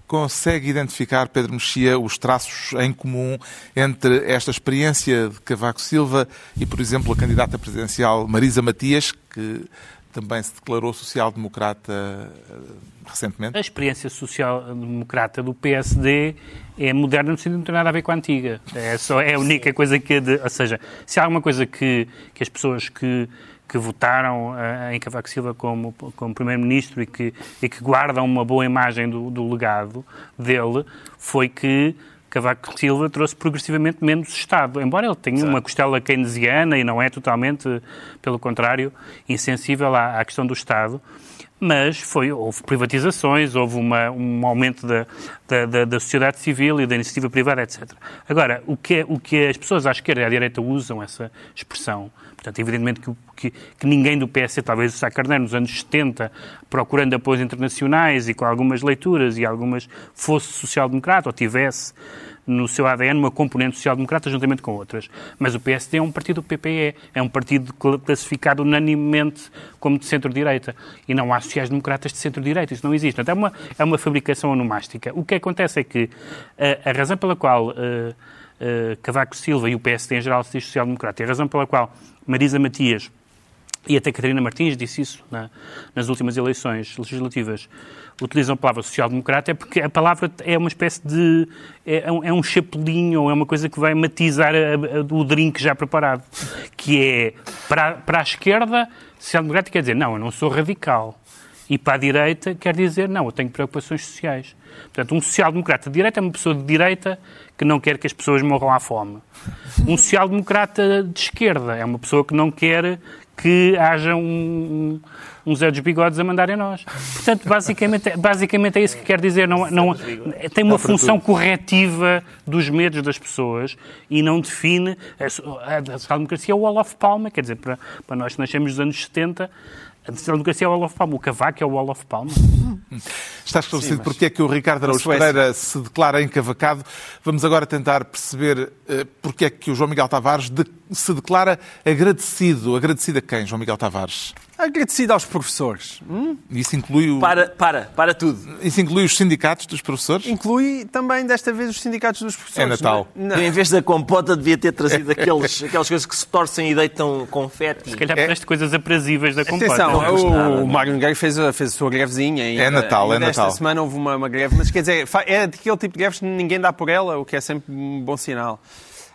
Consegue identificar, Pedro Mexia, os traços em comum entre esta experiência de Cavaco Silva e, por exemplo, a candidata presidencial Marisa Matias, que também se declarou social-democrata eh, recentemente? A experiência social-democrata do PSD é moderna no sentido de não ter nada a ver com a antiga. É, só, é a única coisa que... De, ou seja, se há alguma coisa que, que as pessoas que, que votaram uh, em Cavaco Silva como, como Primeiro-Ministro e que, e que guardam uma boa imagem do, do legado dele, foi que Cavaco Silva trouxe progressivamente menos Estado, embora ele tenha uma costela keynesiana e não é totalmente, pelo contrário, insensível à, à questão do Estado mas foi, houve privatizações, houve uma, um aumento da, da, da, sociedade civil e da iniciativa privada, etc. Agora, o que, é, o que as pessoas à esquerda e à direita usam essa expressão, portanto, evidentemente que, que, que ninguém do PS, talvez o Sá Carneiro nos anos 70, procurando apoios internacionais e com algumas leituras e algumas fosse social-democrata, ou tivesse no seu ADN uma componente social-democrata juntamente com outras. Mas o PSD é um partido do PPE, é um partido classificado unanimemente como de centro-direita. E não há sociais-democratas de centro-direita, isso não existe. Portanto, é uma, é uma fabricação onomástica. O que acontece é que a, eh, a razão pela qual uh, uh, Cavaco Silva e o PSD em geral se diz social-democrata, e a razão pela qual Marisa Matias e até Catarina Martins disse isso na, nas últimas eleições legislativas, utilizam a palavra social-democrata é porque a palavra é uma espécie de. é, um, é um chapelinho, ou é uma coisa que vai matizar a, a, o drink já preparado. Que é, para, para a esquerda, social-democrata quer dizer, não, eu não sou radical. E para a direita quer dizer, não, eu tenho preocupações sociais. Portanto, um social-democrata de direita é uma pessoa de direita que não quer que as pessoas morram à fome. Um social-democrata de esquerda é uma pessoa que não quer que haja um, um Zé dos Bigodes a mandar a nós. Portanto, basicamente, basicamente é isso que quer dizer. Não, não, tem uma função corretiva dos medos das pessoas e não define. A, social-democracia é o Wall of Palma, quer dizer, para, para nós que nascemos nos anos 70, a social-democracia é o Wall of Palma. O Cavaco é o Wall of Palma. Está esclarecido porque é que o Ricardo Araújo Pereira se declara encavacado. Vamos agora tentar perceber uh, porque é que o João Miguel Tavares de, se declara agradecido. Agradecido a quem, João Miguel Tavares? Agradecido aos professores. Hum? Isso inclui o... Para, para, para tudo. Isso inclui os sindicatos dos professores? Inclui também, desta vez, os sindicatos dos professores. É Natal. Não, não. Em vez da compota, devia ter trazido [LAUGHS] aqueles, aquelas coisas que se torcem e deitam confete. Se calhar é. coisas aprazíveis da compota. Atenção, o, o Mário Nogueira fez, fez a sua grevezinha. E, é Natal, é Natal. Esta semana houve uma, uma greve, mas quer dizer, é daquele tipo de greves que ninguém dá por ela, o que é sempre um bom sinal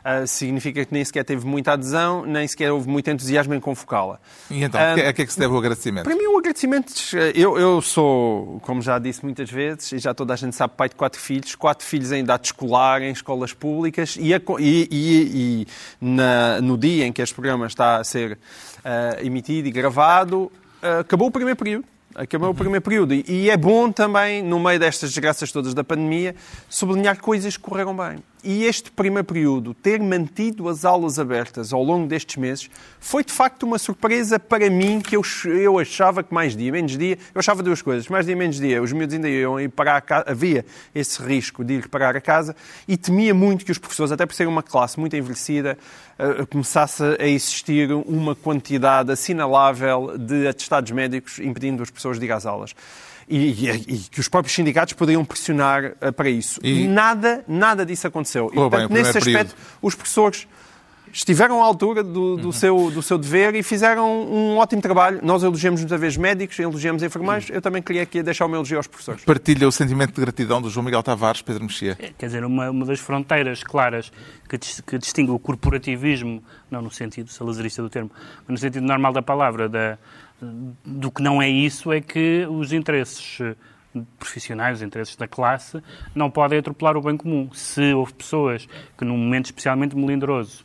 uh, significa que nem sequer teve muita adesão, nem sequer houve muito entusiasmo em convocá-la. E então, uh, a que é que se deve o agradecimento? Para mim, o agradecimento, eu, eu sou, como já disse muitas vezes, e já toda a gente sabe, pai de quatro filhos, quatro filhos em idade escolar, em escolas públicas, e, a, e, e, e na, no dia em que este programa está a ser uh, emitido e gravado, acabou o primeiro período. Acabou uhum. o primeiro período. E é bom também, no meio destas desgraças todas da pandemia, sublinhar coisas que correram bem. E este primeiro período, ter mantido as aulas abertas ao longo destes meses, foi de facto uma surpresa para mim, que eu, eu achava que mais dia, menos dia, eu achava duas coisas, mais dia, menos dia, os miúdos ainda iam ir parar a casa, havia esse risco de ir parar a casa, e temia muito que os professores, até por ser uma classe muito envelhecida, uh, começasse a existir uma quantidade assinalável de atestados médicos impedindo as pessoas de ir às aulas e, e, e, que os próprios sindicatos poderiam pressionar uh, para isso. E nada, nada disso aconteceu. e, portanto, bem, nesse aspecto, período. os professores estiveram à altura do, do, uhum. seu, do seu dever e fizeram um ótimo trabalho. Nós elogiamos muitas vezes médicos, elogiamos enfermeiros. Uhum. Eu também queria aqui deixar o meu elogio aos professores. Partilha o sentimento de gratidão do João Miguel Tavares, Pedro Mexia. É, quer dizer, uma, uma das fronteiras claras que, que distingue o corporativismo, não no sentido salazarista do termo, mas no sentido normal da palavra, da, do que não é isso é que os interesses profissionais, os interesses da classe, não podem atropelar o bem comum. Se houve pessoas que, num momento especialmente melindroso,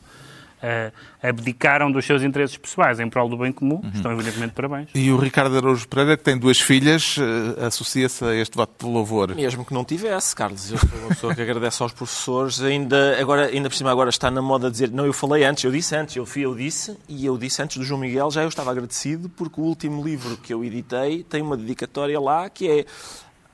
abdicaram dos seus interesses pessoais em prol do bem comum, uhum. estão evidentemente parabéns. E o Ricardo Araújo Pereira, que tem duas filhas, uh, associa-se a este voto de louvor? Mesmo que não tivesse, Carlos. Eu sou uma pessoa que agradece aos professores. Ainda, agora, ainda por cima agora está na moda dizer, não, eu falei antes, eu disse antes, eu fui, eu disse, e eu disse antes do João Miguel, já eu estava agradecido porque o último livro que eu editei tem uma dedicatória lá que é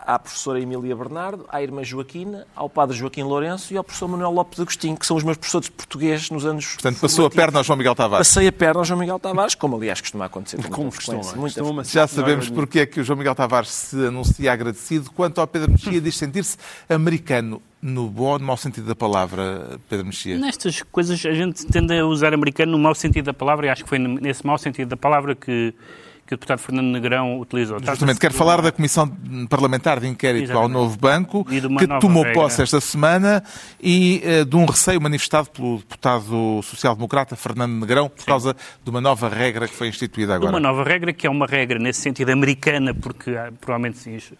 à professora Emília Bernardo, à irmã Joaquina, ao padre Joaquim Lourenço e ao professor Manuel Lopes Agostinho, que são os meus professores de português nos anos. Portanto, passou a perna ao João Miguel Tavares. Passei a perna ao João Miguel Tavares, como aliás costuma acontecer. Com frequência. Muita Já sabemos porque é que o João Miguel Tavares se anuncia agradecido. Quanto ao Pedro Mexia, diz sentir-se americano. No bom ou no mau sentido da palavra, Pedro Mexia? Nestas coisas a gente tende a usar americano no mau sentido da palavra e acho que foi nesse mau sentido da palavra que, que o deputado Fernando Negrão utilizou. Justamente, quero falar da Comissão Parlamentar de Inquérito Exatamente. ao Novo Banco, que tomou regra. posse esta semana e eh, de um receio manifestado pelo deputado social-democrata Fernando Negrão por causa de uma nova regra que foi instituída agora. Uma nova regra, que é uma regra nesse sentido americana, porque ah, provavelmente ins-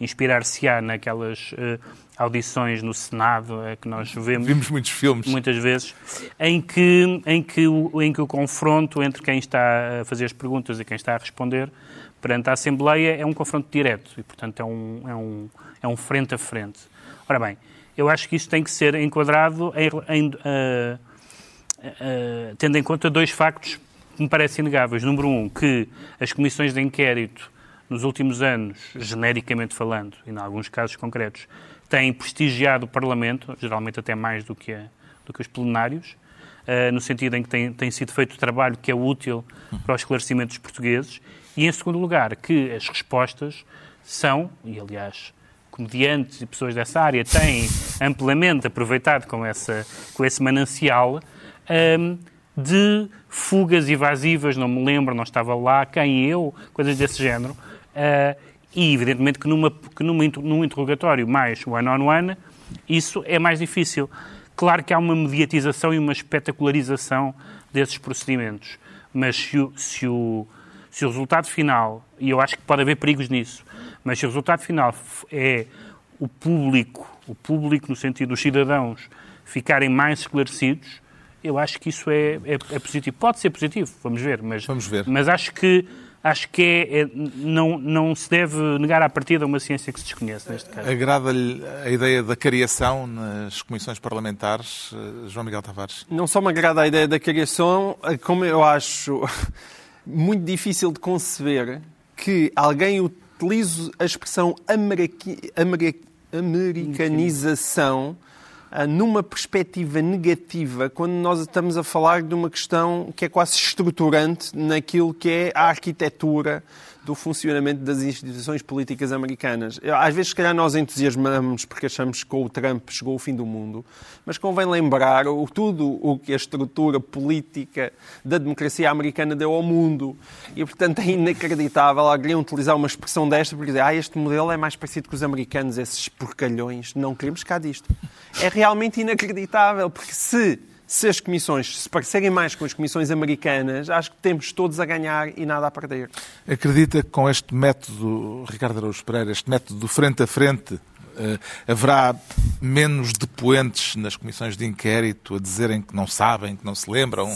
inspirar-se-á naquelas eh, audições no Senado eh, que nós vemos Vimos muitos filmes. muitas vezes, em que, em, que o, em que o confronto entre quem está a fazer as perguntas e quem está a responder perante a Assembleia é um confronto direto e, portanto, é um, é um, é um frente a frente. Ora bem, eu acho que isso tem que ser enquadrado em, em, ah, ah, tendo em conta dois factos que me parecem inegáveis. Número um, que as comissões de inquérito, nos últimos anos, genericamente falando, e em alguns casos concretos, têm prestigiado o Parlamento, geralmente até mais do que, a- do que os plenários, ah, no sentido em que tem, tem sido feito trabalho que é útil para o esclarecimento dos portugueses. E, em segundo lugar, que as respostas são, e aliás, comediantes e pessoas dessa área têm amplamente aproveitado com, essa, com esse manancial hum, de fugas evasivas, não me lembro, não estava lá, quem eu, coisas desse género. Ah, e, evidentemente, que, numa, que numa, num interrogatório mais one-on-one, isso é mais difícil. Claro que há uma mediatização e uma espetacularização desses procedimentos, mas se o, se o, se o resultado final, e eu acho que pode haver perigos nisso, mas se o resultado final é o público, o público no sentido dos cidadãos ficarem mais esclarecidos, eu acho que isso é, é, é positivo. Pode ser positivo, vamos ver, mas, Vamos ver. mas acho que, acho que é, é- não, não se deve negar à partida uma ciência que se desconhece neste caso. Agrada-lhe a ideia da cariação nas comissões parlamentares, eh, João Miguel Tavares? Não só me agrada a ideia da criação, como eu acho [LAUGHS] muito difícil de conceber que alguém utilize a expressão americanização numa perspectiva negativa quando nós estamos a falar de uma questão que é quase estruturante naquilo que é a arquitetura do funcionamento das instituições políticas americanas. Às vezes, se calhar, nós entusiasmamos porque achamos que com o Trump chegou o fim do mundo, mas convém lembrar o, tudo o que a estrutura política da democracia americana deu ao mundo. E, portanto, é inacreditável alguém utilizar uma expressão desta porque dizer ah, este modelo é mais parecido com os americanos, esses porcalhões, não queremos cá disto. É realmente inacreditável, porque se se as comissões se parecerem mais com as comissões americanas, acho que temos todos a ganhar e nada a perder. Acredita que com este método, Ricardo Araújo Pereira, este método do frente a frente, haverá menos depoentes nas comissões de inquérito a dizerem que não sabem, que não se lembram,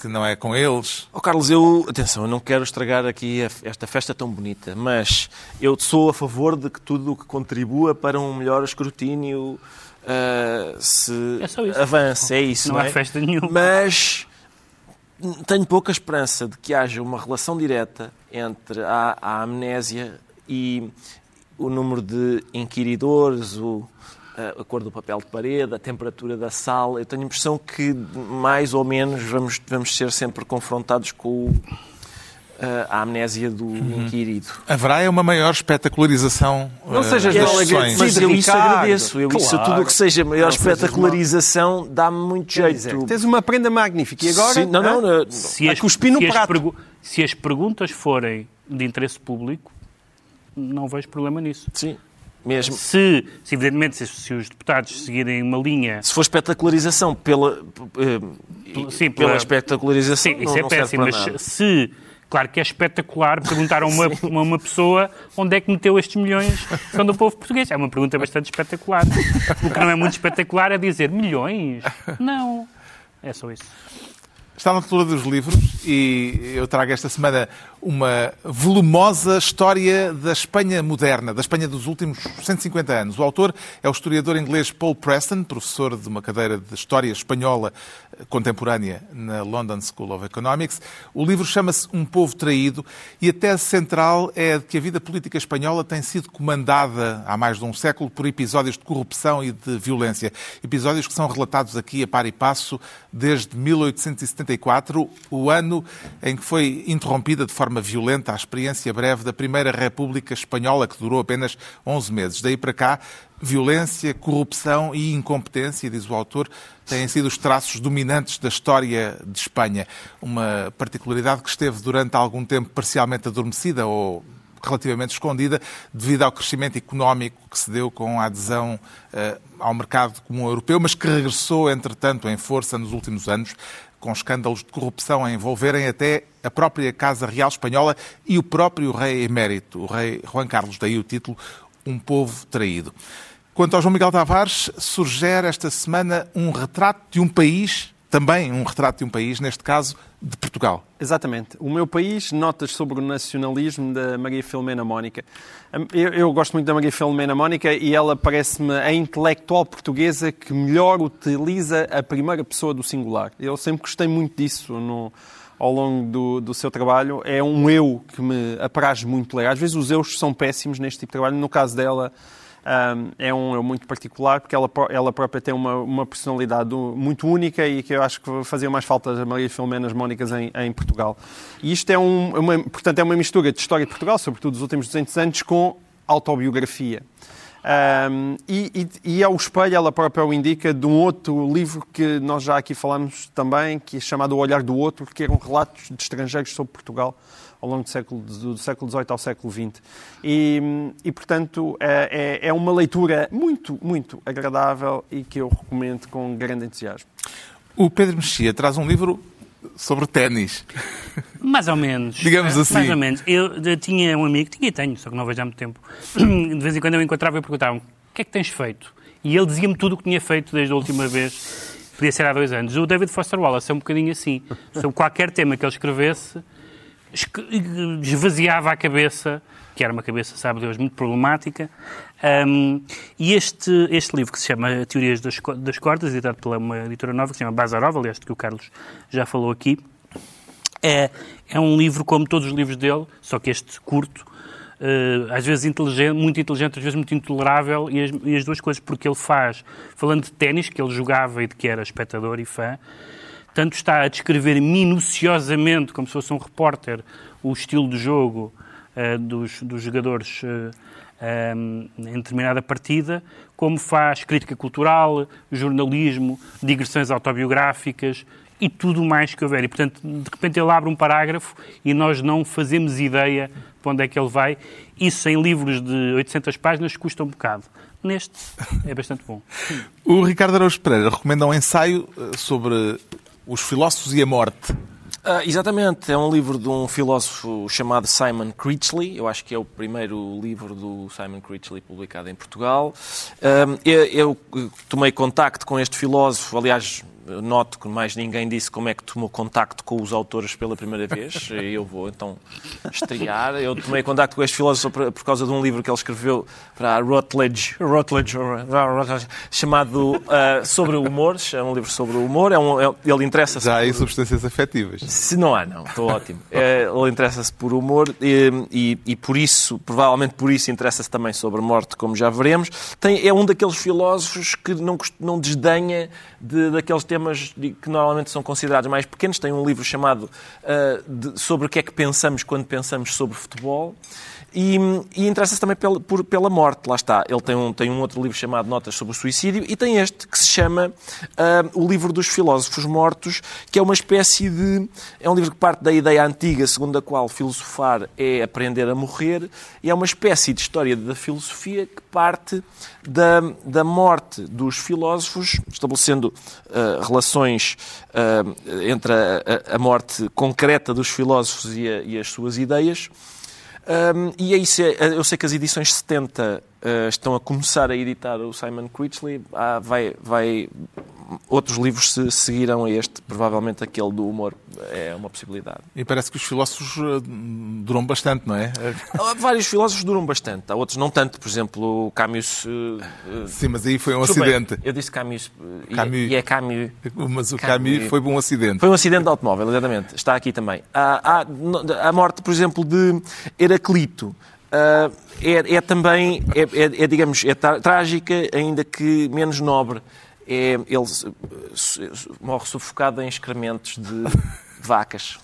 que não é com eles? Ó Carlos, eu, atenção, eu não quero estragar aqui a- esta festa tão bonita, mas eu sou a favor de que tudo o que contribua para um melhor escrutínio ah, se É só isso. avance, é isso. Não Não, há é? festa nenhuma. Mas tenho pouca esperança de que haja uma relação direta entre a, a amnésia e o número de inquiridores, o, a cor do papel de parede, a temperatura da sala. Eu tenho a impressão que, mais ou menos, vamos, vamos ser sempre confrontados com o, a amnésia do Uhum. inquirido. Haverá é uma maior espetacularização Não eh, sejas das mal sessões. agradecido. Mas eu isso agradeço. Eu isso, claro. tudo o que seja maior Não espetacularização dá-me muito Quer dizer, jeito. Tens uma prenda magnífica. E agora? Sim, não, não, hã? não. Se A as, cuspir no se as se as perguntas forem de interesse público, não vejo problema nisso. Sim, mesmo. Se, se evidentemente, se, se os deputados seguirem uma linha. Se for espetacularização pela, eh, Sim, pela pela- espetacularização, Sim, não, isso é péssimo, mas nada. se. Claro que é espetacular perguntar a uma, [LAUGHS] uma, uma pessoa onde é que meteu estes milhões que são do povo português. É uma pergunta bastante espetacular. O que não é muito espetacular é dizer milhões? Não. É só isso. Está na altura dos livros e eu trago esta semana uma volumosa história da Espanha moderna, da Espanha dos últimos 150 anos. O autor é o historiador inglês Paul Preston, professor de uma cadeira de História Espanhola contemporânea na London School of Economics. O livro chama-se Um Povo Traído e a tese central é de que a vida política espanhola tem sido comandada há mais de um século por episódios de corrupção e de violência. Episódios que são relatados aqui a par e passo desde 1874 1994, o ano em que foi interrompida de forma violenta a experiência breve da Primeira República Espanhola, que durou apenas 11 meses. Daí para cá, violência, corrupção e incompetência, diz o autor, têm sido os traços dominantes da história de Espanha. Uma particularidade que esteve durante algum tempo parcialmente adormecida ou relativamente escondida devido ao crescimento económico que se deu com a adesão uh, ao mercado comum europeu, mas que regressou, entretanto, em força nos últimos anos, com escândalos de corrupção a envolverem até a própria Casa Real Espanhola e o próprio rei emérito, o rei Juan Carlos, daí o título Um Povo Traído. Quanto ao João Miguel Tavares, surge esta semana um retrato de um país, também um retrato de um país, neste caso de Portugal. Exatamente. O meu país, notas sobre o nacionalismo da Maria Filomena Mónica. Eu, eu gosto muito da Maria Filomena Mónica e ela parece-me a intelectual portuguesa que melhor utiliza a primeira pessoa do singular. Eu sempre gostei muito disso no, ao longo do, do, seu trabalho. É um eu que me apraz muito ler. Às vezes os eus são péssimos neste tipo de trabalho. No caso dela, é um eu muito particular, porque ela, ela própria tem uma, uma personalidade muito única e que eu acho que fazia mais falta a Maria Filomena Mónicas em, em, Portugal. E isto é, um, uma, portanto, é uma mistura de história de Portugal, sobretudo dos últimos 200 anos, com autobiografia. Um, e, e, e, ao espelho, ela própria o indica, de um outro livro que nós já aqui falamos também, que é chamado O Olhar do Outro, que eram relatos de estrangeiros sobre Portugal ao longo do século, do século XVIII ao século XX. E, e portanto, é, é, é uma leitura muito, muito agradável e que eu recomendo com grande entusiasmo. O Pedro Mexia traz um livro sobre ténis. Mais ou menos. Digamos assim. Mais ou menos. Eu, eu tinha um amigo, tinha e tenho, só que não vejo há muito tempo. [CLEARS THROAT] De vez em quando eu encontrava e perguntava o que é que tens feito? E ele dizia-me tudo o que tinha feito desde a última vez. Podia ser há dois anos. O David Foster Wallace é um bocadinho assim. Sobre qualquer tema que ele escrevesse, esvaziava a cabeça, que era uma cabeça, sabe Deus, muito problemática. Um, e este, este livro, que se chama Teorias das, das Cordas, editado pela uma editora nova, que se chama Bazarov, aliás, que o Carlos já falou aqui, é, é um livro como todos os livros dele, só que este curto, uh, às vezes inteligente, muito inteligente, às vezes muito intolerável, e as, e as duas coisas, porque ele faz, falando de ténis, que ele jogava e de que era espectador e fã, tanto está a descrever minuciosamente, como se fosse um repórter, o estilo de jogo uh, dos, dos, jogadores uh, eh, um, eh, em determinada partida, como faz crítica cultural, jornalismo, digressões autobiográficas e tudo mais que houver. E, portanto, de repente ele abre um parágrafo e nós não fazemos ideia para onde é que ele vai. Isso em livros de 800 páginas custa um bocado. Neste é bastante bom. O Ricardo Araújo Pereira recomenda um ensaio sobre os Filósofos e a Morte. Uh, exatamente, é um livro de um filósofo chamado Simon Critchley. Eu acho que é o primeiro livro do Simon Critchley publicado em Portugal. Eu, eu tomei contacto com este filósofo, aliás, noto que mais ninguém disse como é que tomou contacto com os autores pela primeira vez. [LAUGHS] Eu vou então estrear. Eu tomei contacto com este filósofo por, causa de um livro que ele escreveu para a Routledge, Routledge chamado uh, Sobre o Humor. É um livro sobre o humor. É um, é, ele interessa-se. Já há por... substâncias afetivas. Se não há, não. Estou ótimo. É, ele interessa-se por humor e, e, e, por isso, provavelmente por isso, interessa-se também sobre a morte, como já veremos. Tem, é um daqueles filósofos que não, não desdenha de, daqueles temas que normalmente são considerados mais pequenos. Tem um livro chamado uh, de, sobre o que é que pensamos quando pensamos sobre futebol. E, e interessa-se também pela, por, pela morte, lá está. Ele tem um, tem um outro livro chamado Notas sobre o Suicídio e tem este que se chama uh, O Livro dos Filósofos Mortos, que é uma espécie de. É um livro que parte da ideia antiga, segundo a qual filosofar é aprender a morrer, e é uma espécie de história da filosofia que parte da, da morte dos filósofos, estabelecendo uh, relações uh, entre a, a, morte concreta dos filósofos e, a, e as suas ideias. Um, e é isso, eu sei que as edições 70 uh, estão a começar a editar o Simon Critchley. Ah, vai, vai, outros livros se seguiram a este, provavelmente aquele do humor é uma possibilidade. E parece que os filósofos eh, duram bastante, não é? Vários filósofos duram bastante, há outros não tanto. Por exemplo, o Camus. Uh, Sim, mas aí foi um acidente. eu disse Camus, Camus. E, é, é Camus. Mas o Camus, Camus foi um acidente. Foi um acidente de automóvel, exatamente. Está aqui também. Há, há a morte, por exemplo, de Heraclito. Uh, é, é, também, é, é, é digamos, é trágica, ainda que menos nobre. É, ele eh, morre sufocado em excrementos de [LAUGHS] vacas.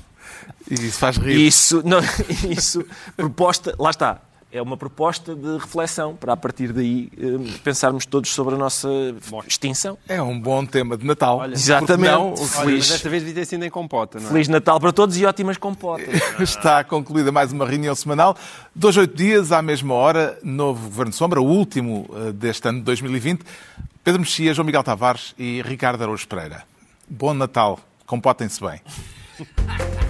E isso faz rir. Isso, não, [LAUGHS] isso, proposta, lá está, é uma proposta de reflexão para a partir daí eh, pensarmos todos sobre a nossa extinção. É um bom tema de Natal. Olha, Exatamente. Não, Olha, mas desta vez devia ter sido em compota, não é? Feliz Natal para todos e ótimas compotas. [LAUGHS] Está concluída mais uma reunião semanal. Dois, oito dias, à mesma hora, novo Governo Sombra, o último eh, deste ano de 2020. Pedro Mexia, João Miguel Tavares e Ricardo Araújo Pereira. Bom Natal. Compotem-se bem. [LAUGHS]